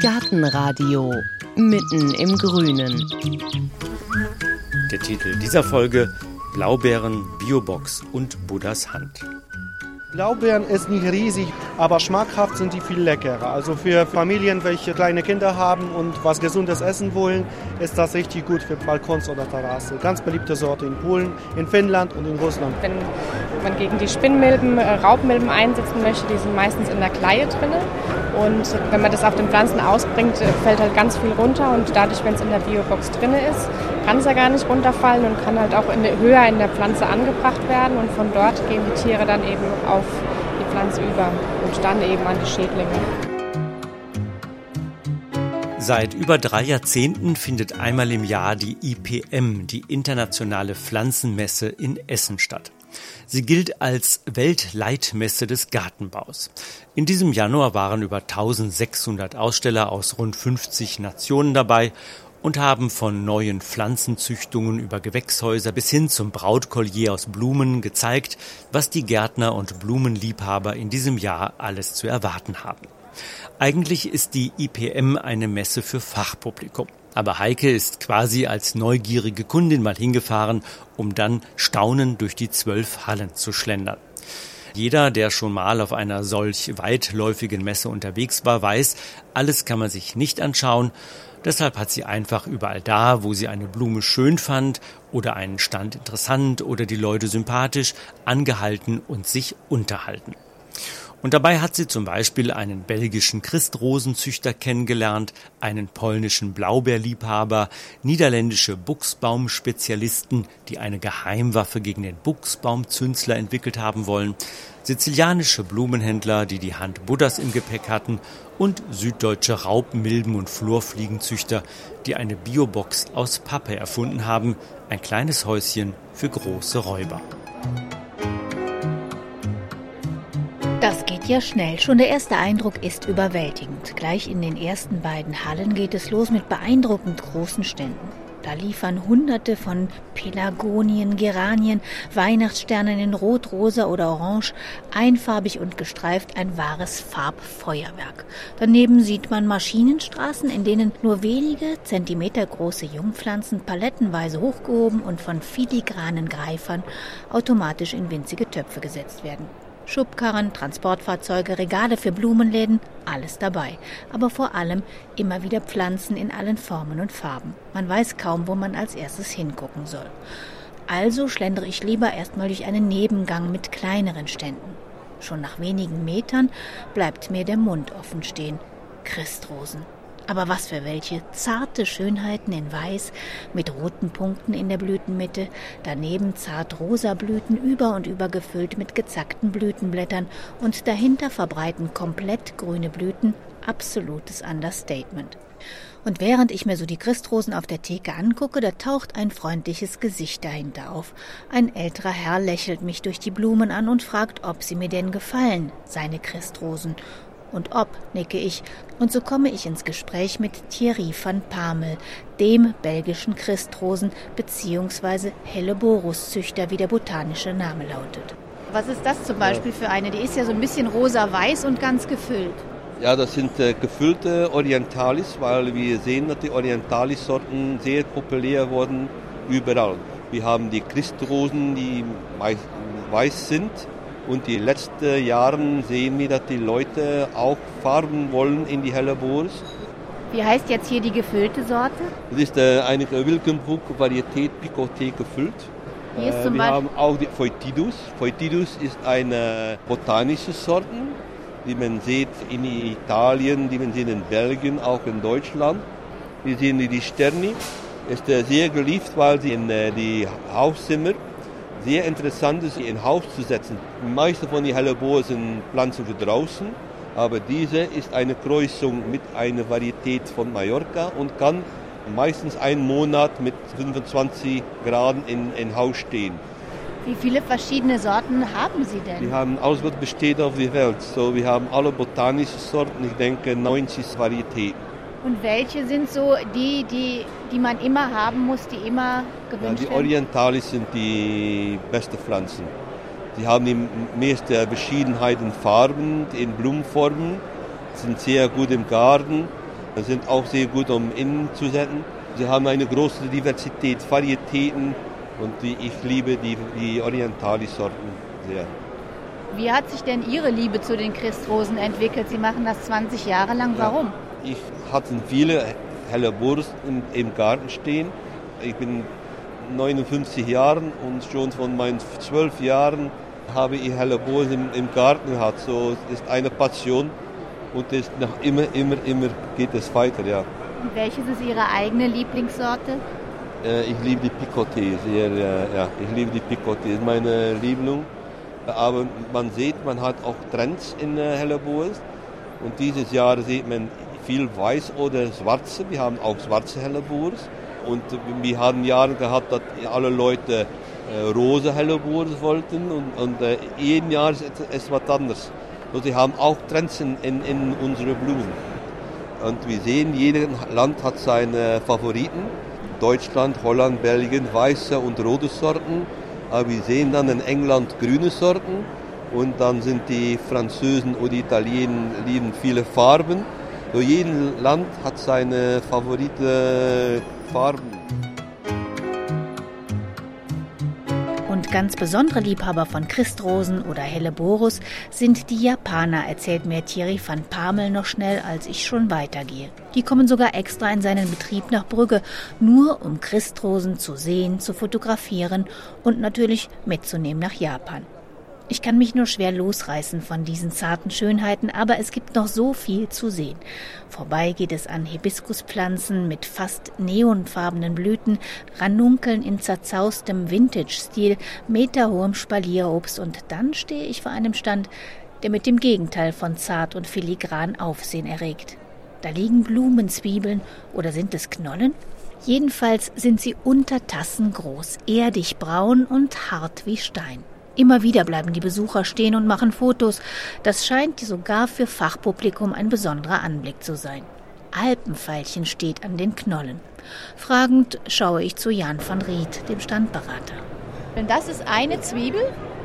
Gartenradio mitten im Grünen. Der Titel dieser Folge Blaubeeren, Biobox und Buddhas Hand. Blaubeeren ist nicht riesig, aber schmackhaft sind die viel leckerer. Also für Familien, welche kleine Kinder haben und was Gesundes essen wollen, ist das richtig gut für Balkons oder Terrasse. Ganz beliebte Sorte in Polen, in Finnland und in Russland. Wenn man gegen die Spinnmilben, äh, Raubmilben einsetzen möchte, die sind meistens in der Kleie drin. Und wenn man das auf den Pflanzen ausbringt, äh, fällt halt ganz viel runter. Und dadurch, wenn es in der Biobox drin ist, kann es ja gar nicht runterfallen und kann halt auch in höher in der Pflanze angebracht werden. Und von dort gehen die Tiere dann eben auf die Pflanze über und dann eben an die Schädlinge. Seit über drei Jahrzehnten findet einmal im Jahr die IPM, die Internationale Pflanzenmesse in Essen statt. Sie gilt als Weltleitmesse des Gartenbaus. In diesem Januar waren über 1600 Aussteller aus rund 50 Nationen dabei und haben von neuen Pflanzenzüchtungen über Gewächshäuser bis hin zum Brautkollier aus Blumen gezeigt, was die Gärtner und Blumenliebhaber in diesem Jahr alles zu erwarten haben. Eigentlich ist die IPM eine Messe für Fachpublikum. Aber Heike ist quasi als neugierige Kundin mal hingefahren, um dann staunend durch die zwölf Hallen zu schlendern. Jeder, der schon mal auf einer solch weitläufigen Messe unterwegs war, weiß, alles kann man sich nicht anschauen, Deshalb hat sie einfach überall da, wo sie eine Blume schön fand oder einen Stand interessant oder die Leute sympathisch, angehalten und sich unterhalten. Und dabei hat sie zum Beispiel einen belgischen Christrosenzüchter kennengelernt, einen polnischen Blaubeerliebhaber, niederländische Buchsbaumspezialisten, die eine Geheimwaffe gegen den Buchsbaumzünzler entwickelt haben wollen, sizilianische Blumenhändler, die die Hand Buddhas im Gepäck hatten und süddeutsche Raubmilben- und Flurfliegenzüchter, die eine Biobox aus Pappe erfunden haben, ein kleines Häuschen für große Räuber. Ja schnell. Schon der erste Eindruck ist überwältigend. Gleich in den ersten beiden Hallen geht es los mit beeindruckend großen Ständen. Da liefern Hunderte von Pelagonien, Geranien, Weihnachtssternen in Rot, Rosa oder Orange, einfarbig und gestreift ein wahres Farbfeuerwerk. Daneben sieht man Maschinenstraßen, in denen nur wenige Zentimeter große Jungpflanzen palettenweise hochgehoben und von filigranen Greifern automatisch in winzige Töpfe gesetzt werden. Schubkarren, Transportfahrzeuge, Regale für Blumenläden, alles dabei. Aber vor allem immer wieder Pflanzen in allen Formen und Farben. Man weiß kaum, wo man als erstes hingucken soll. Also schlendere ich lieber erstmal durch einen Nebengang mit kleineren Ständen. Schon nach wenigen Metern bleibt mir der Mund offen stehen. Christrosen. Aber was für welche zarte Schönheiten in Weiß mit roten Punkten in der Blütenmitte, daneben zart rosa Blüten über und über gefüllt mit gezackten Blütenblättern und dahinter verbreiten komplett grüne Blüten, absolutes Understatement. Und während ich mir so die Christrosen auf der Theke angucke, da taucht ein freundliches Gesicht dahinter auf. Ein älterer Herr lächelt mich durch die Blumen an und fragt, ob sie mir denn gefallen, seine Christrosen. Und ob, nicke ich, und so komme ich ins Gespräch mit Thierry van Pamel, dem belgischen Christrosen- bzw. Helleborus-Züchter, wie der botanische Name lautet. Was ist das zum Beispiel für eine? Die ist ja so ein bisschen rosa-weiß und ganz gefüllt. Ja, das sind äh, gefüllte Orientalis, weil wir sehen, dass die Orientalis-Sorten sehr populär wurden überall. Wir haben die Christrosen, die meist weiß sind und die letzten Jahre sehen wir, dass die Leute auch Farben wollen in die Helleborus. Wie heißt jetzt hier die gefüllte Sorte? Das ist äh, eine Wilkenbruck-Varietät Picoté gefüllt. Hier ist Äh, zum wir Beispiel haben auch die Foetidus. Foetidus ist eine botanische Sorte, die man sieht in Italien, die man sieht in Belgien, auch in Deutschland. Wir sehen die Sterni. Ist äh, sehr geliebt, weil sie in die Hauszimmer sehr interessant ist, in Haus zu setzen. Die meisten von den Helleboa sind Pflanzen für draußen, aber diese ist eine Kreuzung mit einer Varietät von Mallorca und kann meistens einen Monat mit 25 Grad in, in Haus stehen. Wie viele verschiedene Sorten haben Sie denn? Wir haben alles, was besteht auf der Welt. So, wir haben alle botanische Sorten, ich denke 90 Varietäten. Und welche sind so die, die, die man immer haben muss, die immer Ja, gewünscht die werden? Orientalis sind die besten Pflanzen. Sie haben die meiste Verschiedenheit in Farben, in Blumenformen. sind sehr gut im Garten, sind auch sehr gut, um innen zu setzen. Sie haben eine große Diversität, Varietäten und die, ich liebe die, die Orientalis-Sorten sehr. Wie hat sich denn Ihre Liebe zu den Christrosen entwickelt? Sie machen das 20 Jahre lang. Warum? Ja, ich hatte viele Helleborus im, im Garten stehen. Ich bin 59 Jahre und schon von meinen 12 Jahren habe ich Helleborus im, im Garten gehabt. So ist eine Passion und ist noch immer, immer, immer geht es weiter, ja. Und welches ist Ihre eigene Lieblingssorte? Äh, ich liebe die Picoté sehr, ja. Ich liebe die Picoté, ist meine Lieblung. Aber man sieht, man hat auch Trends in äh, Helleborus. Und dieses Jahr sieht man viel Weiß oder Schwarze. Wir haben auch schwarze Helleborus. Und wir haben Jahre gehabt, dass alle Leute äh, rosa Helleborus wollten. Und, und äh, jeden Jahr ist es etwas anderes. Und sie haben auch Trends in, in, unsere Blumen. Und wir sehen, jedes Land hat seine Favoriten. Deutschland, Holland, Belgien, weiße und rote Sorten. Aber wir sehen dann in England grüne Sorten. Und dann sind die Französen oder Italiener lieben viele Farben. So jedes Land hat seine favorite Farben. Ganz besondere Liebhaber von Christrosen oder Helleborus sind die Japaner, erzählt mir Thierry van Pamel noch schnell, als ich schon weitergehe. Die kommen sogar extra in seinen Betrieb nach Brügge, nur um Christrosen zu sehen, zu fotografieren und natürlich mitzunehmen nach Japan. Ich kann mich nur schwer losreißen von diesen zarten Schönheiten, aber es gibt noch so viel zu sehen. Vorbei geht es an Hibiskuspflanzen mit fast neonfarbenen Blüten, Ranunkeln in zerzaustem Vintage-Stil, meterhohem Spalierobst und dann stehe ich vor einem Stand, der mit dem Gegenteil von zart und filigran Aufsehen erregt. Da liegen Blumenzwiebeln oder sind es Knollen? Jedenfalls sind sie unter Tassen groß, erdig braun und hart wie Stein. Immer wieder bleiben die Besucher stehen und machen Fotos. Das scheint sogar für Fachpublikum ein besonderer Anblick zu sein. Alpenfeilchen steht an den Knollen. Fragend schaue ich zu Jan van Ried, dem Standberater. Denn das ist eine Zwiebel?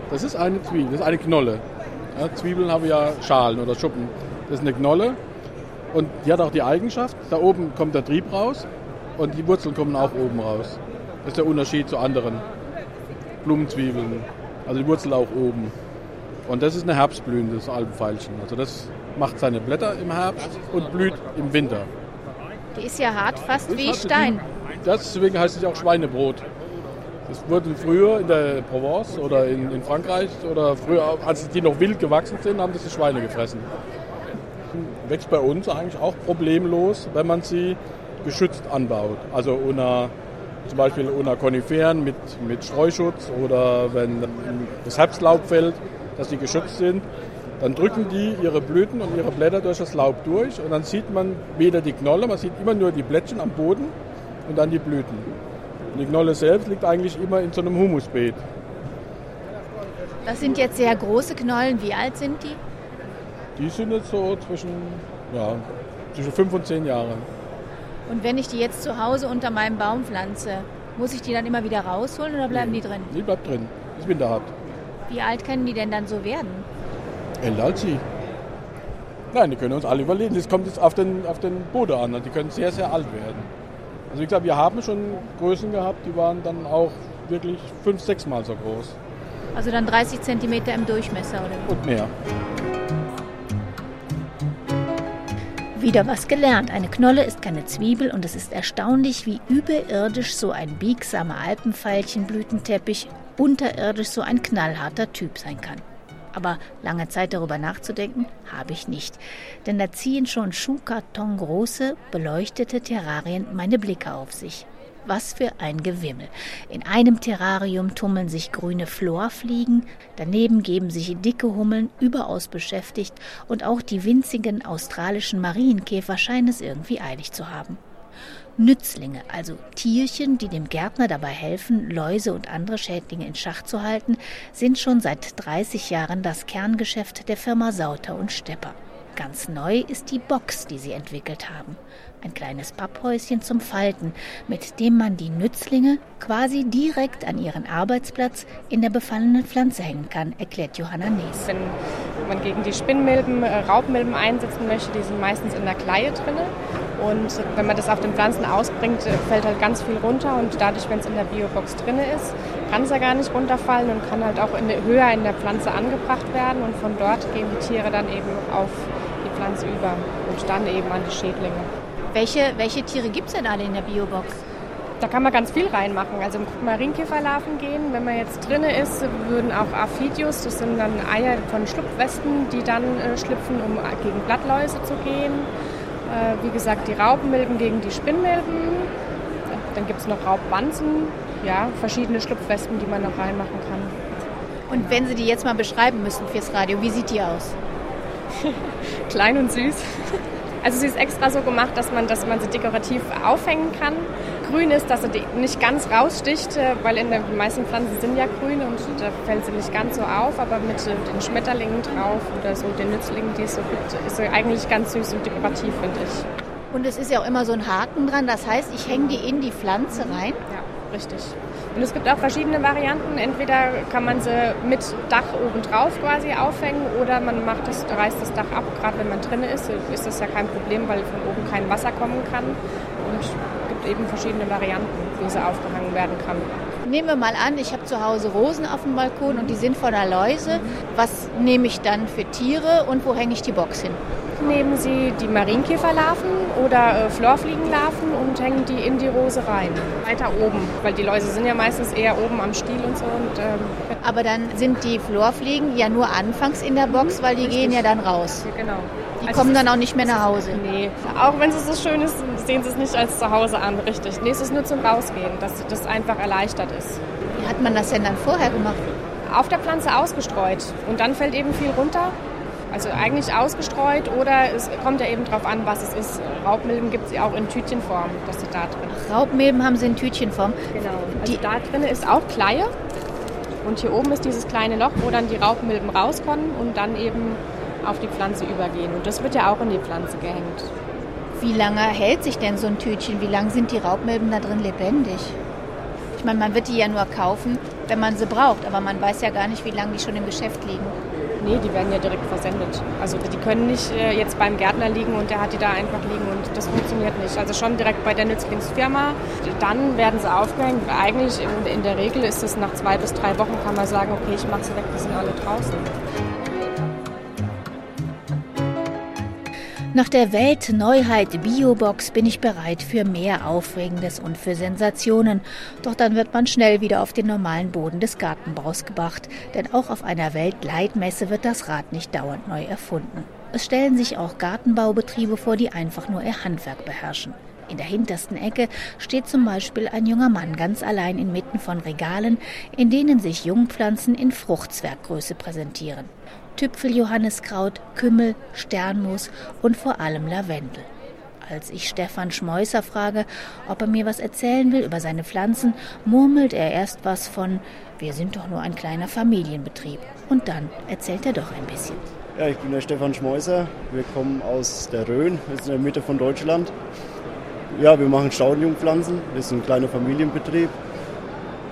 Das ist eine Zwiebel, das ist eine Knolle. Ja, Zwiebeln haben ja Schalen oder Schuppen. Das ist eine Knolle und die hat auch die Eigenschaft, da oben kommt der Trieb raus und die Wurzeln kommen auch oben raus. Das ist der Unterschied zu anderen Blumenzwiebeln. Also die Wurzel auch oben. Und das ist eine herbstblühendes Alpenfeilchen. Also das macht seine Blätter im Herbst und blüht im Winter. Die ist ja hart, fast das wie Stein. deswegen heißt es auch Schweinebrot. Das wurde früher in der Provence oder in, in, Frankreich oder früher, als die noch wild gewachsen sind, haben das die Schweine gefressen. Wächst bei uns eigentlich auch problemlos, wenn man sie geschützt anbaut. Also unter zum Beispiel unter Koniferen mit, mit Streuschutz oder wenn das Herbstlaub fällt, dass die geschützt sind, dann drücken die ihre Blüten und ihre Blätter durch das Laub durch und dann sieht man weder die Knolle, man sieht immer nur die Blättchen am Boden und dann die Blüten. Und die Knolle selbst liegt eigentlich immer in so einem Humusbeet. Das sind jetzt sehr große Knollen. Wie alt sind die? Die sind jetzt so zwischen, ja, zwischen fünf und zehn Jahren. Und wenn ich die jetzt zu Hause unter meinem Baum pflanze, muss ich die dann immer wieder rausholen oder bleiben nee, die drin? Die bleibt drin, ist winterhart. Wie alt können die denn dann so werden? Älter als sie. Nein, die können uns alle überleben. Das kommt jetzt auf den, auf den Boden an. Die können sehr, sehr alt werden. Also wie gesagt, wir haben schon Größen gehabt, die waren dann auch wirklich fünf, sechs Mal so groß. Also dann 30 Zentimeter im Durchmesser, oder? Und mehr. Wieder was gelernt. Eine Knolle ist keine Zwiebel und es ist erstaunlich, wie überirdisch so ein biegsamer Alpenveilchenblütenteppich unterirdisch so ein knallharter Typ sein kann. Aber lange Zeit darüber nachzudenken, habe ich nicht. Denn da ziehen schon Schuhkartongroße, beleuchtete Terrarien meine Blicke auf sich. Was für ein Gewimmel. In einem Terrarium tummeln sich grüne Florfliegen, daneben geben sich dicke Hummeln überaus beschäftigt und auch die winzigen australischen Marienkäfer scheinen es irgendwie eilig zu haben. Nützlinge, also Tierchen, die dem Gärtner dabei helfen, Läuse und andere Schädlinge in Schach zu halten, sind schon seit 30 Jahren das Kerngeschäft der Firma Sauter und Stepper. Ganz neu ist die Box, die sie entwickelt haben. Ein kleines Papphäuschen zum Falten, mit dem man die Nützlinge quasi direkt an ihren Arbeitsplatz in der befallenen Pflanze hängen kann, erklärt Johanna Nees. Wenn man gegen die Spinnmilben, äh, Raubmilben einsetzen möchte, die sind meistens in der Kleie drin. Und wenn man das auf den Pflanzen ausbringt, äh, fällt halt ganz viel runter. Und dadurch, wenn es in der Biobox drin ist, kann es ja gar nicht runterfallen und kann halt auch in höher in der Pflanze angebracht werden. Und von dort gehen die Tiere dann eben auf die Pflanze über und dann eben an die Schädlinge. Welche, welche Tiere gibt es denn alle in der Biobox? Da kann man ganz viel reinmachen. Also Marienkäferlarven gehen. Wenn man jetzt drin ist, würden auch Aphidius, das sind dann Eier von Schlupfwespen, die dann äh, schlüpfen, um gegen Blattläuse zu gehen. Äh, wie gesagt, die Raupenmilben gegen die Spinnmilben. Dann gibt es noch Raubwanzen, ja, verschiedene Schlupfwespen, die man noch reinmachen kann. Und wenn Sie die jetzt mal beschreiben müssen fürs Radio, wie sieht die aus? Klein und süß. Also sie ist extra so gemacht, dass man, dass man sie dekorativ aufhängen kann. Grün ist, dass sie nicht ganz raussticht, äh, weil in den meisten Pflanzen sind ja grün und da fällt sie nicht ganz so auf, aber mit äh, den Schmetterlingen drauf oder so den Nützlingen, die es so gibt, ist sie eigentlich ganz süß und dekorativ, finde ich. Und es ist ja auch immer so ein Haken dran, das heißt, ich hänge die in die Pflanze rein? Ja, richtig. Und es gibt auch verschiedene Varianten. Entweder kann man sie mit Dach oben drauf quasi aufhängen oder man macht das, reißt das Dach ab. Gerade wenn man drin ist, ist das ja kein Problem, weil von oben kein Wasser kommen kann. Und es gibt eben verschiedene Varianten, wie sie aufgehangen werden kann. Nehmen wir mal an, ich habe zu Hause Rosen auf dem Balkon und die sind voller Läuse. Was nehme ich dann für Tiere und wo hänge ich die Box hin? Nehmen Sie die Marienkäferlarven oder äh, Florfliegenlarven und hängen die in die Rose rein. Weiter oben, weil die Läuse sind ja meistens eher oben am Stiel und so. Und, ähm, Aber dann sind die Florfliegen ja nur anfangs in der Box, weil die Richtig. gehen ja dann raus. Ja, genau. Die also kommen dann auch nicht mehr nach Hause. Nee, auch wenn es so schön ist, sehen sie es nicht als zu Hause an, richtig. Nee, es ist nur zum Rausgehen, dass das einfach erleichtert ist. Wie hat man das denn dann vorher gemacht? Auf der Pflanze ausgestreut und dann fällt eben viel runter also eigentlich ausgestreut oder es kommt ja eben darauf an, was es ist. Raubmilben gibt es ja auch in Tütchenform, dass sie da drin Ach, Raubmilben haben sie in Tütchenform? Genau. Also die da drin ist auch Kleie und hier oben ist dieses kleine Loch, wo dann die Raubmilben rauskommen und dann eben auf die Pflanze übergehen. Und das wird ja auch in die Pflanze gehängt. Wie lange hält sich denn so ein Tütchen? Wie lange sind die Raubmilben da drin lebendig? Ich meine, man wird die ja nur kaufen, wenn man sie braucht, aber man weiß ja gar nicht, wie lange die schon im Geschäft liegen. Nee, die werden ja direkt versendet. Also die können nicht äh, jetzt beim Gärtner liegen und der hat die da einfach liegen und das funktioniert nicht. Also schon direkt bei der Nützlingsfirma. Dann werden sie aufgehängt. Eigentlich in, in der Regel ist es nach zwei bis drei Wochen, kann man sagen, okay, ich mache sie weg, die sind alle draußen. Nach der Weltneuheit Biobox bin ich bereit für mehr Aufregendes und für Sensationen. Doch dann wird man schnell wieder auf den normalen Boden des Gartenbaus gebracht. Denn auch auf einer Weltleitmesse wird das Rad nicht dauernd neu erfunden. Es stellen sich auch Gartenbaubetriebe vor, die einfach nur ihr Handwerk beherrschen. In der hintersten Ecke steht zum Beispiel ein junger Mann ganz allein inmitten von Regalen, in denen sich Jungpflanzen in Fruchtzwerggröße präsentieren. Tüpfeljohanniskraut, Kümmel, Sternmoos und vor allem Lavendel. Als ich Stefan Schmeusser frage, ob er mir was erzählen will über seine Pflanzen, murmelt er erst was von Wir sind doch nur ein kleiner Familienbetrieb. Und dann erzählt er doch ein bisschen. Ja, ich bin der Stefan Schmeusser. Wir kommen aus der Rhön, wir sind in der Mitte von Deutschland. Ja, wir machen Staudenjungpflanzen. Wir sind ein kleiner Familienbetrieb.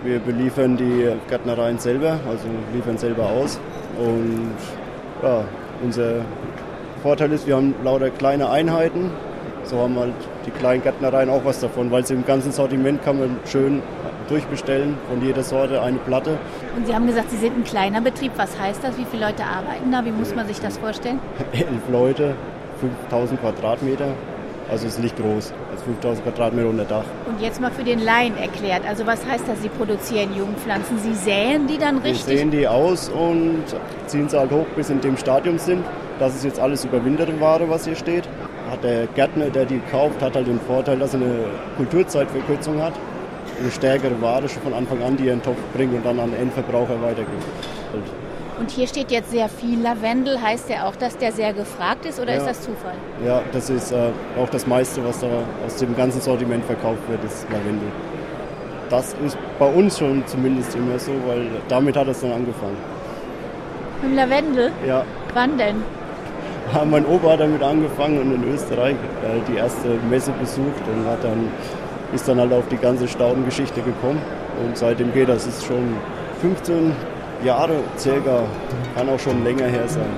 Wir beliefern die Gärtnereien selber, also liefern selber aus. Und ja, unser Vorteil ist, wir haben lauter kleine Einheiten. So haben halt die kleinen Gärtnereien auch was davon, weil sie im ganzen Sortiment kann man schön durchbestellen, von jeder Sorte eine Platte. Und Sie haben gesagt, Sie sind ein kleiner Betrieb. Was heißt das? Wie viele Leute arbeiten da? Wie muss man sich das vorstellen? Elf Leute, 5000 Quadratmeter. Also ist nicht groß, also 5000 Quadratmeter unter Dach. Und jetzt mal für den Laien erklärt, also was heißt das, Sie produzieren Jungpflanzen? Sie säen die dann richtig? Wir säen die aus und ziehen sie halt hoch, bis in dem Stadium sind. Das ist jetzt alles überwinterte Ware, was hier steht. Hat der Gärtner, der die kauft, hat halt den Vorteil, dass er eine Kulturzeitverkürzung hat. Eine stärkere Ware schon von Anfang an, die er in den Topf bringt und dann an den Endverbraucher weitergibt. Und hier steht jetzt sehr viel Lavendel. Heißt der auch, dass der sehr gefragt ist oder ja. ist das Zufall? Ja, das ist äh, auch das meiste, was da aus dem ganzen Sortiment verkauft wird, ist Lavendel. Das ist bei uns schon zumindest immer so, weil damit hat es dann angefangen. Mit Lavendel? Ja. Wann denn? Ja, mein Opa hat damit angefangen und in Österreich äh, die erste Messe besucht und hat dann, ist dann halt auf die ganze Staudengeschichte gekommen. Und seitdem geht das. ist schon 15, Jahre circa, kann auch schon länger her sein.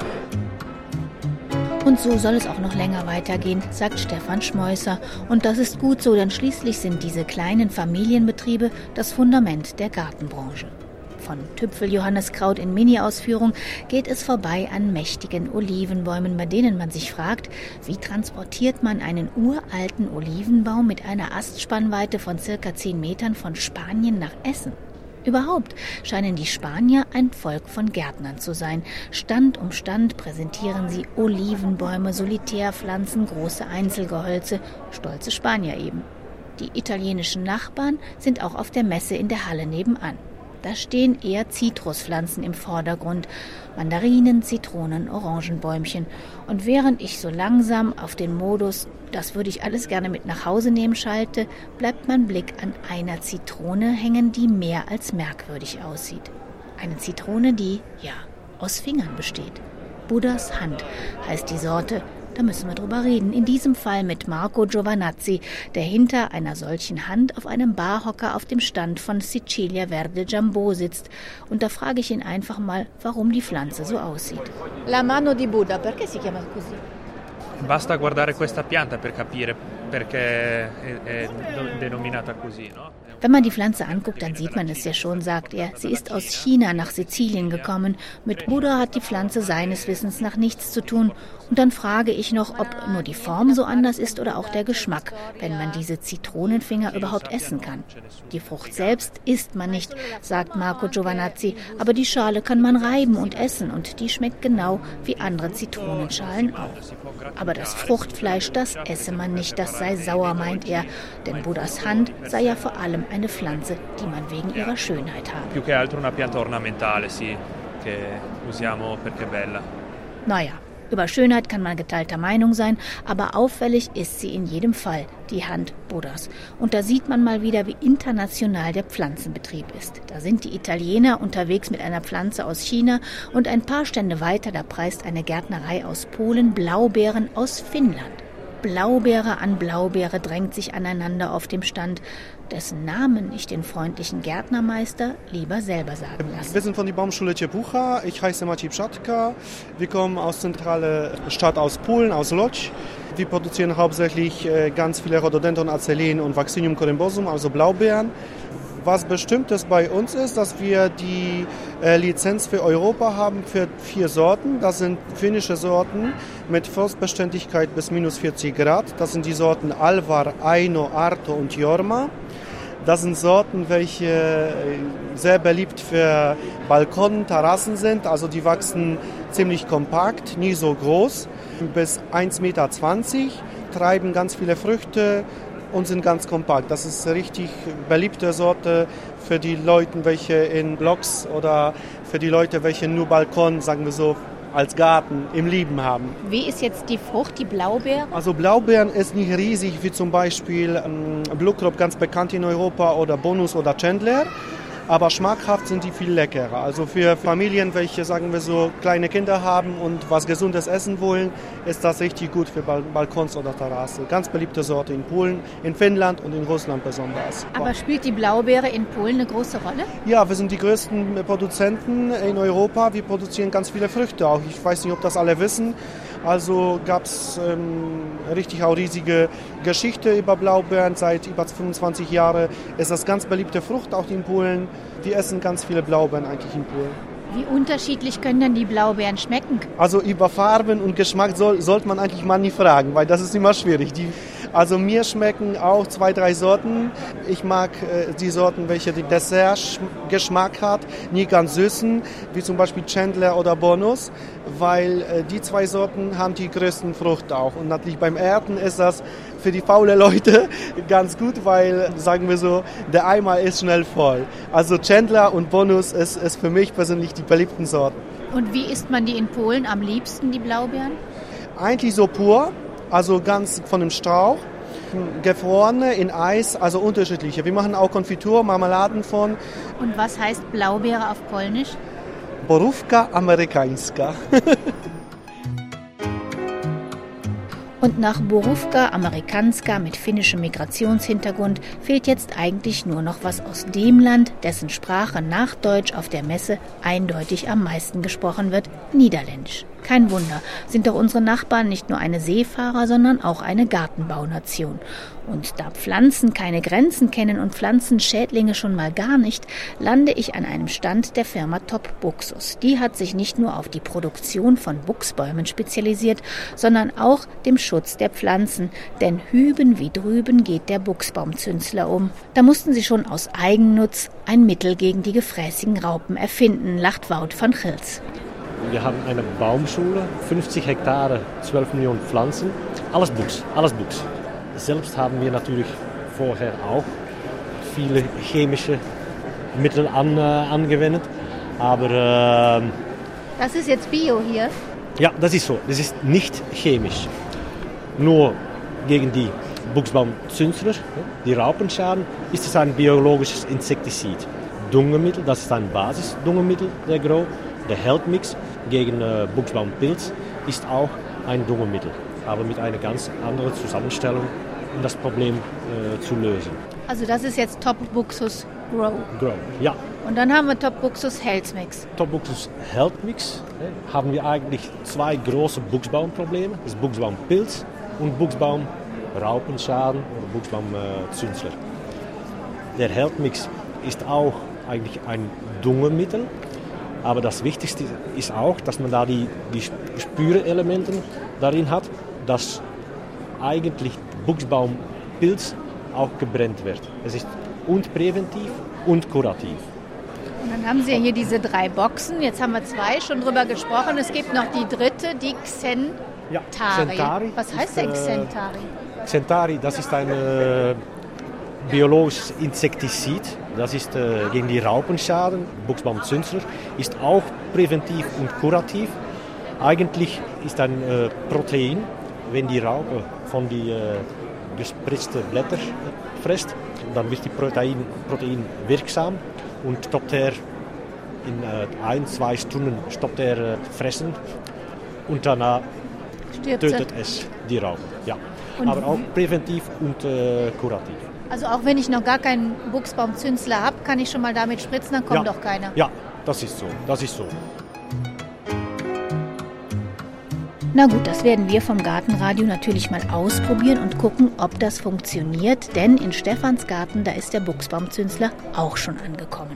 Und so soll es auch noch länger weitergehen, sagt Stefan Schmeusser. Und das ist gut so, denn schließlich sind diese kleinen Familienbetriebe das Fundament der Gartenbranche. Von Tüpfel-Johanneskraut in Mini-Ausführung geht es vorbei an mächtigen Olivenbäumen, bei denen man sich fragt, wie transportiert man einen uralten Olivenbaum mit einer Astspannweite von circa 10 Metern von Spanien nach Essen? Überhaupt scheinen die Spanier ein Volk von Gärtnern zu sein. Stand um Stand präsentieren sie Olivenbäume, Solitärpflanzen, große Einzelgehölze, stolze Spanier eben. Die italienischen Nachbarn sind auch auf der Messe in der Halle nebenan. Da stehen eher Zitruspflanzen im Vordergrund. Mandarinen, Zitronen, Orangenbäumchen. Und während ich so langsam auf den Modus, das würde ich alles gerne mit nach Hause nehmen, schalte, bleibt mein Blick an einer Zitrone hängen, die mehr als merkwürdig aussieht. Eine Zitrone, die, ja, aus Fingern besteht. Buddhas Hand heißt die Sorte, da müssen wir drüber reden. In diesem Fall mit Marco Giovanazzi, der hinter einer solchen Hand auf einem Barhocker auf dem Stand von Sicilia Verde Jumbo sitzt. Und da frage ich ihn einfach mal, warum die Pflanze so aussieht. La mano di Buddha, perché si chiama così? Basta guardare questa pianta per capire perché è, denominata così, no? Wenn man die Pflanze anguckt, dann sieht man es ja schon, sagt er. Sie ist aus China nach Sizilien gekommen. Mit Buddha hat die Pflanze seines Wissens nach nichts zu tun. Und dann frage ich noch, ob nur die Form so anders ist oder auch der Geschmack, wenn man diese Zitronenfinger überhaupt essen kann. Die Frucht selbst isst man nicht, sagt Marco Giovanazzi, aber die Schale kann man reiben und essen und die schmeckt genau wie andere Zitronenschalen auch. Aber das Fruchtfleisch, das esse man nicht, das sei sauer, meint er, denn Buddhas Hand sei ja vor allem eine Pflanze, die man wegen ihrer Schönheit habe. Più che altro una pianta ornamentale, sì, che usiamo perché bella. Naja, über Schönheit kann man geteilter Meinung sein, aber auffällig ist sie in jedem Fall, die Hand Buddhas. Und da sieht man mal wieder, wie international der Pflanzenbetrieb ist. Da sind die Italiener unterwegs mit einer Pflanze aus China und ein paar Stände weiter, da preist eine Gärtnerei aus Polen Blaubeeren aus Finnland. Blaubeere an Blaubeere drängt sich aneinander auf dem Stand, dessen Namen ich den freundlichen Gärtnermeister lieber selber sagen lasse. Wir sind von der Baumschule Ciepucha. Ich heiße Maciej Pszatka. Wir kommen aus zentrale Stadt aus Polen, aus Lodz. Wir produzieren hauptsächlich äh, ganz viele Rhododendron Acelen und Vaccinium corymbosum, also Blaubeeren. Was Bestimmtes bei uns ist, dass wir die äh, Lizenz für Europa haben für vier Sorten. Das sind finnische Sorten mit Frostbeständigkeit bis minus 40 Grad. Das sind die Sorten Alvar, Aino, Arto und Jorma. Das sind Sorten, welche äh, sehr beliebt für Balkon, Terrassen sind. Also die wachsen ziemlich kompakt, nie so groß, bis 1,20 Meter, treiben ganz viele Früchte, und sind ganz kompakt. Das ist eine richtig beliebte Sorte für die Leute, welche in Blocks oder für die Leute, welche nur Balkon, sagen wir so, als Garten im Lieben haben. Wie ist jetzt die Frucht, die Blaubeere? Also Blaubeeren ist nicht riesig wie zum Beispiel ähm, Blue Crop, ganz bekannt in Europa, oder Bonus oder Chandler aber schmackhaft sind die viel leckerer. Also für Familien, welche, sagen wir so, kleine Kinder haben und was Gesundes essen wollen, ist das richtig gut für Balkons oder Terrasse. Ganz beliebte Sorte in Polen, in Finnland und in Russland besonders. Aber spielt die Blaubeere in Polen eine große Rolle? Ja, wir sind die größten Produzenten in Europa. Wir produzieren ganz viele Früchte auch. Ich weiß nicht, ob das alle wissen. Also gab es ähm, richtig auch riesige Geschichte über Blaubeeren. Seit über 25 Jahren ist das ganz beliebte Frucht auch in Polen. Die essen ganz viele Blaubeeren eigentlich in Polen. Wie unterschiedlich können denn die Blaubeeren schmecken? Also über Farben und Geschmack soll, sollte man eigentlich mal nie fragen, weil das ist immer schwierig. Die, also mir schmecken auch zwei, drei Sorten. Ich mag äh, die Sorten, welche den Dessert-Geschmack hat, nie ganz süßen, wie zum Beispiel Chandler oder Bonus, weil äh, die zwei Sorten haben die größten Frucht auch. Und natürlich beim Ernten ist das für die faule Leute ganz gut, weil, sagen wir so, der Eimer ist schnell voll. Also Chandler und Bonus ist, ist für mich persönlich die beliebten Sorten. Und wie isst man die in Polen am liebsten, die Blaubeeren? Eigentlich so pur, also ganz von dem Strauch. Gefrorene in Eis, also unterschiedliche. Wir machen auch Konfitur, Marmeladen von. Und was heißt Blaubeere auf Polnisch? Borówka amerykańska. Und nach Borówka Amerikanska mit finnischem Migrationshintergrund fehlt jetzt eigentlich nur noch was aus dem Land, dessen Sprache nach Deutsch auf der Messe eindeutig am meisten gesprochen wird, Niederländisch. Kein Wunder, sind doch unsere Nachbarn nicht nur eine Seefahrer, sondern auch eine Gartenbaunation. Und da Pflanzen keine Grenzen kennen und Pflanzenschädlinge schon mal gar nicht, lande ich an einem Stand der Firma Top Buxus. Die hat sich nicht nur auf die Produktion von Buchsbäumen spezialisiert, sondern auch dem Schutz der Pflanzen. Denn hüben wie drüben geht der Buchsbaumzünsler um. Da mussten sie schon aus Eigennutz ein Mittel gegen die gefräßigen Raupen erfinden, lacht Wout van Gils. Wir haben eine Baumschule, 50 Hektare, 12 Millionen Pflanzen. Alles Buchs, alles Buchs. Selbst haben wir natürlich vorher auch viele chemische Mittel an, äh, angewendet. Aber. Äh, das ist jetzt Bio hier? Ja, das ist so. Das ist nicht chemisch. Nur gegen die Buchsbaumzünsler, die Raupenschaden, ist es ein biologisches Insektizid. Dungemittel, das ist ein Basisdungemittel, der Grow. Der Heldmix gegen äh, Buchsbaumpilz ist auch ein Dungemittel, aber mit einer ganz anderen Zusammenstellung, um das Problem äh, zu lösen. Also das ist jetzt Top Buxus Grow. Grow, ja. Und dann haben wir Top Buxus Health Mix. Top Buxus Health Mix äh, haben wir eigentlich zwei große Buchsbaumprobleme. Das Buchsbaumpilz und Buchsbaumraupenschaden oder Buchsbaumzünsler. Der Health Mix ist auch eigentlich ein Dungemittel, aber das Wichtigste ist auch, dass man da die, die Spürelemente darin hat, dass eigentlich Buchsbaumpilz auch gebrennt wird. Es ist und präventiv und kurativ. Und dann haben Sie ja hier diese drei Boxen. Jetzt haben wir zwei schon drüber gesprochen. Es gibt noch die dritte, die Xentari. Ja, Xentari Was heißt denn Xentari? Xentari, das ist ein äh, biologisches Insektizid das ist äh, gegen die Raupenschaden, Buchsbaumzünsler, ist auch präventiv und kurativ. Eigentlich ist ein äh, Protein, wenn die Raupe von die äh, gespritzten Blätter frisst, dann wird die Protein, Protein wirksam und stoppt er in äh, ein, zwei Stunden stoppt er äh, fressen und danach Stirbt tötet es die Raupe. Ja. Aber auch präventiv und äh, kurativ. Also auch wenn ich noch gar keinen Buchsbaumzünsler habe, kann ich schon mal damit spritzen, dann kommt ja. doch keiner. Ja, das ist so. Das ist so. Na gut, das werden wir vom Gartenradio natürlich mal ausprobieren und gucken, ob das funktioniert, denn in Stefans Garten, da ist der Buchsbaumzünsler auch schon angekommen.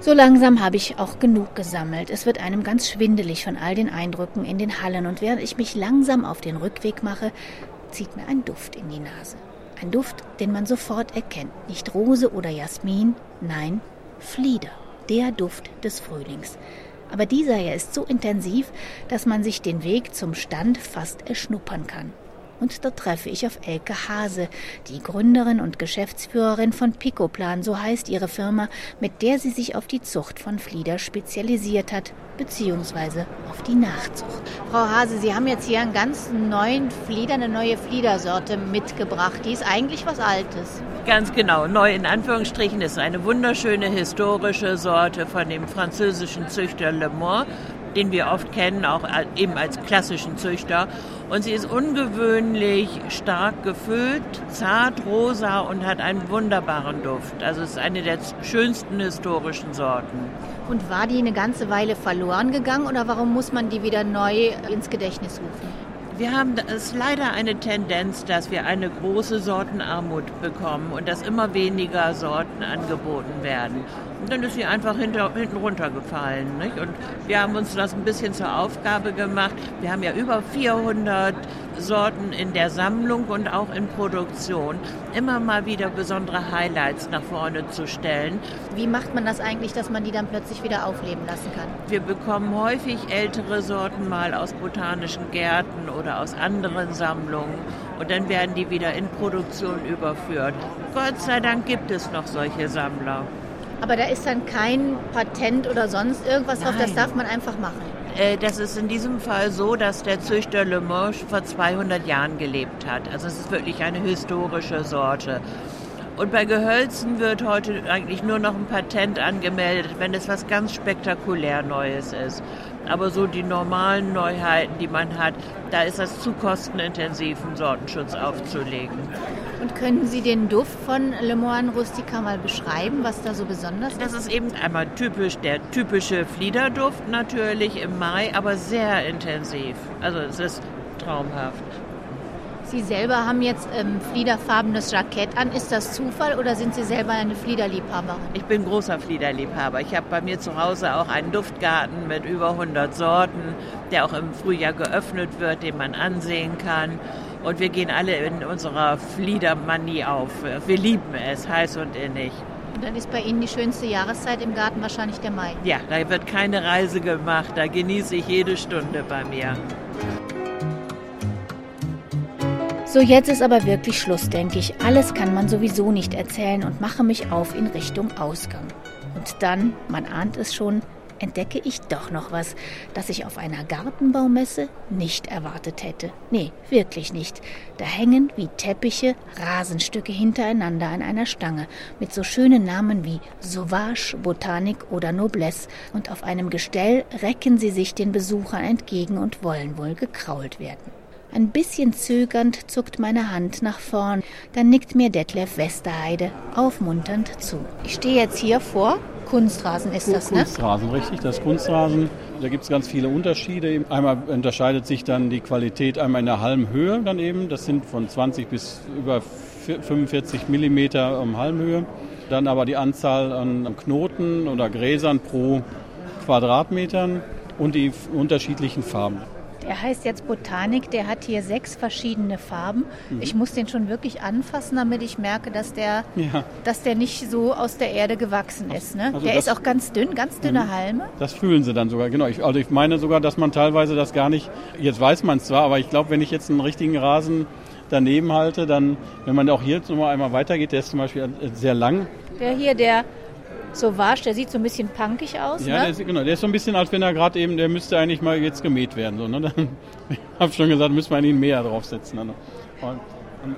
So langsam habe ich auch genug gesammelt. Es wird einem ganz schwindelig von all den Eindrücken in den Hallen und während ich mich langsam auf den Rückweg mache, zieht mir ein Duft in die Nase. Ein Duft, den man sofort erkennt. Nicht Rose oder Jasmin, nein, Flieder. Der Duft des Frühlings. Aber dieser hier ist so intensiv, dass man sich den Weg zum Stand fast erschnuppern kann. Und dort treffe ich auf Elke Hase, die Gründerin und Geschäftsführerin von Picoplan, so heißt ihre Firma, mit der sie sich auf die Zucht von Flieder spezialisiert hat, beziehungsweise auf die Nachzucht. Frau Hase, Sie haben jetzt hier einen ganz neuen Flieder, eine neue Fliedersorte mitgebracht. Die ist eigentlich was Altes. Ganz genau. Neu in Anführungsstrichen ist eine wunderschöne historische Sorte von dem französischen Züchter Le Mans den wir oft kennen, auch eben als klassischen Züchter. Und sie ist ungewöhnlich stark gefüllt, zart rosa und hat einen wunderbaren Duft. Also es ist eine der schönsten historischen Sorten. Und war die eine ganze Weile verloren gegangen oder warum muss man die wieder neu ins Gedächtnis rufen? Wir haben es leider eine Tendenz, dass wir eine große Sortenarmut bekommen und dass immer weniger Sorten angeboten werden. Dann ist sie einfach hinter, hinten runtergefallen. Nicht? Und wir haben uns das ein bisschen zur Aufgabe gemacht. Wir haben ja über 400 Sorten in der Sammlung und auch in Produktion. Immer mal wieder besondere Highlights nach vorne zu stellen. Wie macht man das eigentlich, dass man die dann plötzlich wieder aufleben lassen kann? Wir bekommen häufig ältere Sorten mal aus botanischen Gärten oder aus anderen Sammlungen und dann werden die wieder in Produktion überführt. Gott sei Dank gibt es noch solche Sammler. Aber da ist dann kein Patent oder sonst irgendwas drauf, das darf man einfach machen. Äh, das ist in diesem Fall so, dass der Züchter Le Moche vor 200 Jahren gelebt hat. Also es ist wirklich eine historische Sorte. Und bei Gehölzen wird heute eigentlich nur noch ein Patent angemeldet, wenn es was ganz spektakulär Neues ist. Aber so die normalen Neuheiten, die man hat, da ist das zu kostenintensiv, einen Sortenschutz aufzulegen. Und könnten Sie den Duft von Le Moine Rustica mal beschreiben, was da so besonders ist? Das ist eben einmal typisch, der typische Fliederduft natürlich im Mai, aber sehr intensiv. Also es ist traumhaft. Sie selber haben jetzt ähm, fliederfarbenes Jackett an. Ist das Zufall oder sind Sie selber eine Fliederliebhaberin? Ich bin großer Fliederliebhaber. Ich habe bei mir zu Hause auch einen Duftgarten mit über 100 Sorten, der auch im Frühjahr geöffnet wird, den man ansehen kann. Und wir gehen alle in unserer Fliedermanie auf. Wir lieben es, heiß und innig. Und dann ist bei Ihnen die schönste Jahreszeit im Garten wahrscheinlich der Mai. Ja, da wird keine Reise gemacht. Da genieße ich jede Stunde bei mir. So, jetzt ist aber wirklich Schluss, denke ich. Alles kann man sowieso nicht erzählen und mache mich auf in Richtung Ausgang. Und dann, man ahnt es schon, entdecke ich doch noch was, das ich auf einer Gartenbaumesse nicht erwartet hätte. Nee, wirklich nicht. Da hängen wie Teppiche Rasenstücke hintereinander an einer Stange mit so schönen Namen wie Sauvage, Botanik oder Noblesse und auf einem Gestell recken sie sich den Besuchern entgegen und wollen wohl gekrault werden. Ein bisschen zögernd zuckt meine Hand nach vorn, dann nickt mir Detlef Westerheide aufmunternd zu. Ich stehe jetzt hier vor Kunstrasen ist das, ne? Kunstrasen, richtig, das Kunstrasen. Da gibt es ganz viele Unterschiede. Einmal unterscheidet sich dann die Qualität einmal in der Halmhöhe dann eben. Das sind von 20 bis über 45 Millimeter Halmhöhe. Dann aber die Anzahl an Knoten oder Gräsern pro Quadratmetern und die unterschiedlichen Farben. Der heißt jetzt Botanik, der hat hier sechs verschiedene Farben. Mhm. Ich muss den schon wirklich anfassen, damit ich merke, dass der, ja. dass der nicht so aus der Erde gewachsen ist. Ne? Also der ist auch ganz dünn, ganz dünne mhm. Halme. Das fühlen sie dann sogar, genau. Ich, also ich meine sogar, dass man teilweise das gar nicht, jetzt weiß man es zwar, aber ich glaube, wenn ich jetzt einen richtigen Rasen daneben halte, dann, wenn man auch hier jetzt nochmal einmal weitergeht, der ist zum Beispiel sehr lang. Der hier, der Sauvage, der sieht so ein bisschen punkig aus. Ja, ne? der, ist, genau, der ist so ein bisschen, als wenn er gerade eben, der müsste eigentlich mal jetzt gemäht werden. So, ne? Dann, ich habe schon gesagt, müssen wir eigentlich mehr draufsetzen. Ne?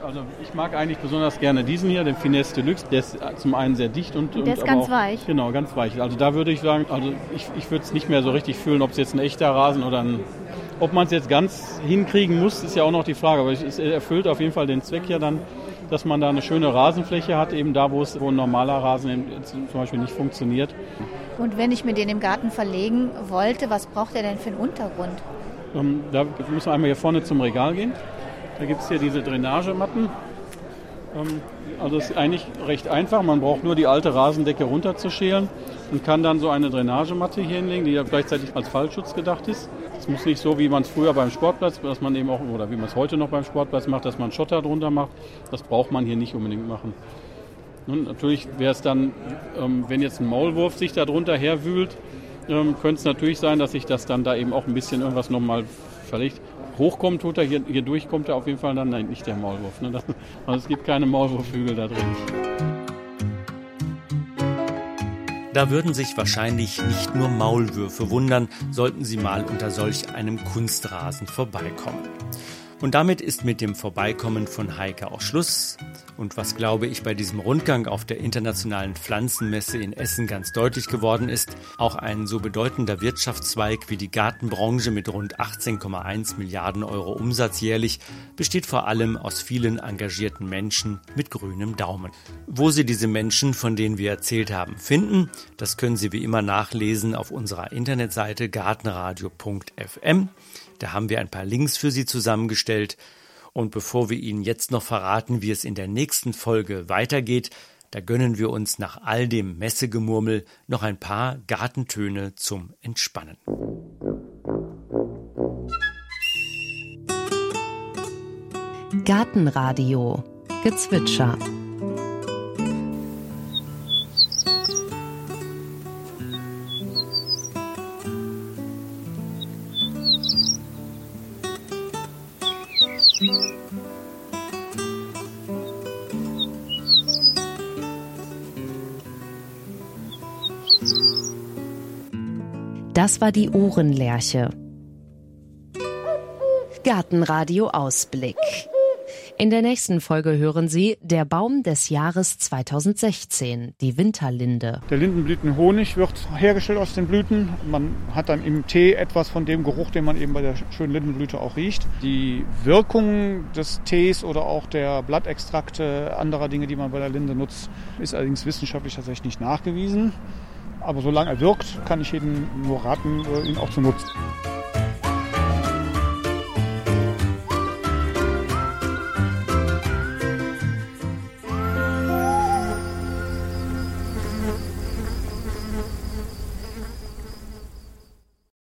also ich mag eigentlich besonders gerne diesen hier, den Finesse Deluxe. Der ist zum einen sehr dicht und, und der ist ganz auch, weich. Genau, ganz weich. Also da würde ich sagen, also ich, ich würde es nicht mehr so richtig fühlen, ob es jetzt ein echter Rasen oder ein ob man es jetzt ganz hinkriegen muss, ist ja auch noch die Frage. Aber es erfüllt auf jeden Fall den Zweck ja dann, dass man da eine schöne Rasenfläche hat, eben da, wo es wo ein normaler Rasen zum Beispiel nicht funktioniert. Und wenn ich mir den im Garten verlegen wollte, was braucht er denn für einen Untergrund? Ähm, da müssen wir einmal hier vorne zum Regal gehen. Da gibt es hier diese Drainagematten. Ähm, also es ist eigentlich recht einfach. Man braucht nur die alte Rasendecke runterzuschälen und kann dann so eine Drainagematte hier hinlegen, die ja gleichzeitig als Fallschutz gedacht ist. Es muss nicht so, wie man es früher beim Sportplatz, dass man eben auch, oder wie man es heute noch beim Sportplatz macht, dass man Schotter drunter macht. Das braucht man hier nicht unbedingt machen. Nun, natürlich wäre es dann, ähm, wenn jetzt ein Maulwurf sich da drunter herwühlt, ähm, könnte es natürlich sein, dass sich das dann da eben auch ein bisschen irgendwas nochmal verlegt. Hochkommt tut er, hier, hier durchkommt er auf jeden Fall dann, nein, nicht der Maulwurf. Ne? Das, also es gibt keine Maulwurfhügel da drin. Da würden sich wahrscheinlich nicht nur Maulwürfe wundern, sollten sie mal unter solch einem Kunstrasen vorbeikommen. Und damit ist mit dem Vorbeikommen von Heike auch Schluss. Und was glaube ich bei diesem Rundgang auf der internationalen Pflanzenmesse in Essen ganz deutlich geworden ist, auch ein so bedeutender Wirtschaftszweig wie die Gartenbranche mit rund 18,1 Milliarden Euro Umsatz jährlich besteht vor allem aus vielen engagierten Menschen mit grünem Daumen. Wo Sie diese Menschen, von denen wir erzählt haben, finden, das können Sie wie immer nachlesen auf unserer Internetseite gartenradio.fm. Da haben wir ein paar Links für Sie zusammengestellt. Und bevor wir Ihnen jetzt noch verraten, wie es in der nächsten Folge weitergeht, da gönnen wir uns nach all dem Messegemurmel noch ein paar Gartentöne zum Entspannen. Gartenradio Gezwitscher Das war die Ohrenlerche. Gartenradio Ausblick. In der nächsten Folge hören Sie Der Baum des Jahres 2016, die Winterlinde. Der Lindenblütenhonig wird hergestellt aus den Blüten. Man hat dann im Tee etwas von dem Geruch, den man eben bei der schönen Lindenblüte auch riecht. Die Wirkung des Tees oder auch der Blattextrakte anderer Dinge, die man bei der Linde nutzt, ist allerdings wissenschaftlich tatsächlich nicht nachgewiesen. Aber solange er wirkt, kann ich jedem nur raten, ihn auch zu nutzen.